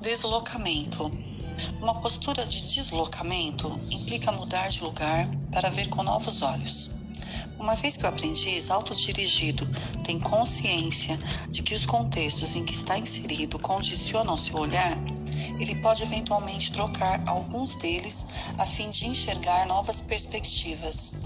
Deslocamento. Uma postura de deslocamento implica mudar de lugar para ver com novos olhos. Uma vez que o aprendiz autodirigido tem consciência de que os contextos em que está inserido condicionam seu olhar, ele pode eventualmente trocar alguns deles a fim de enxergar novas perspectivas.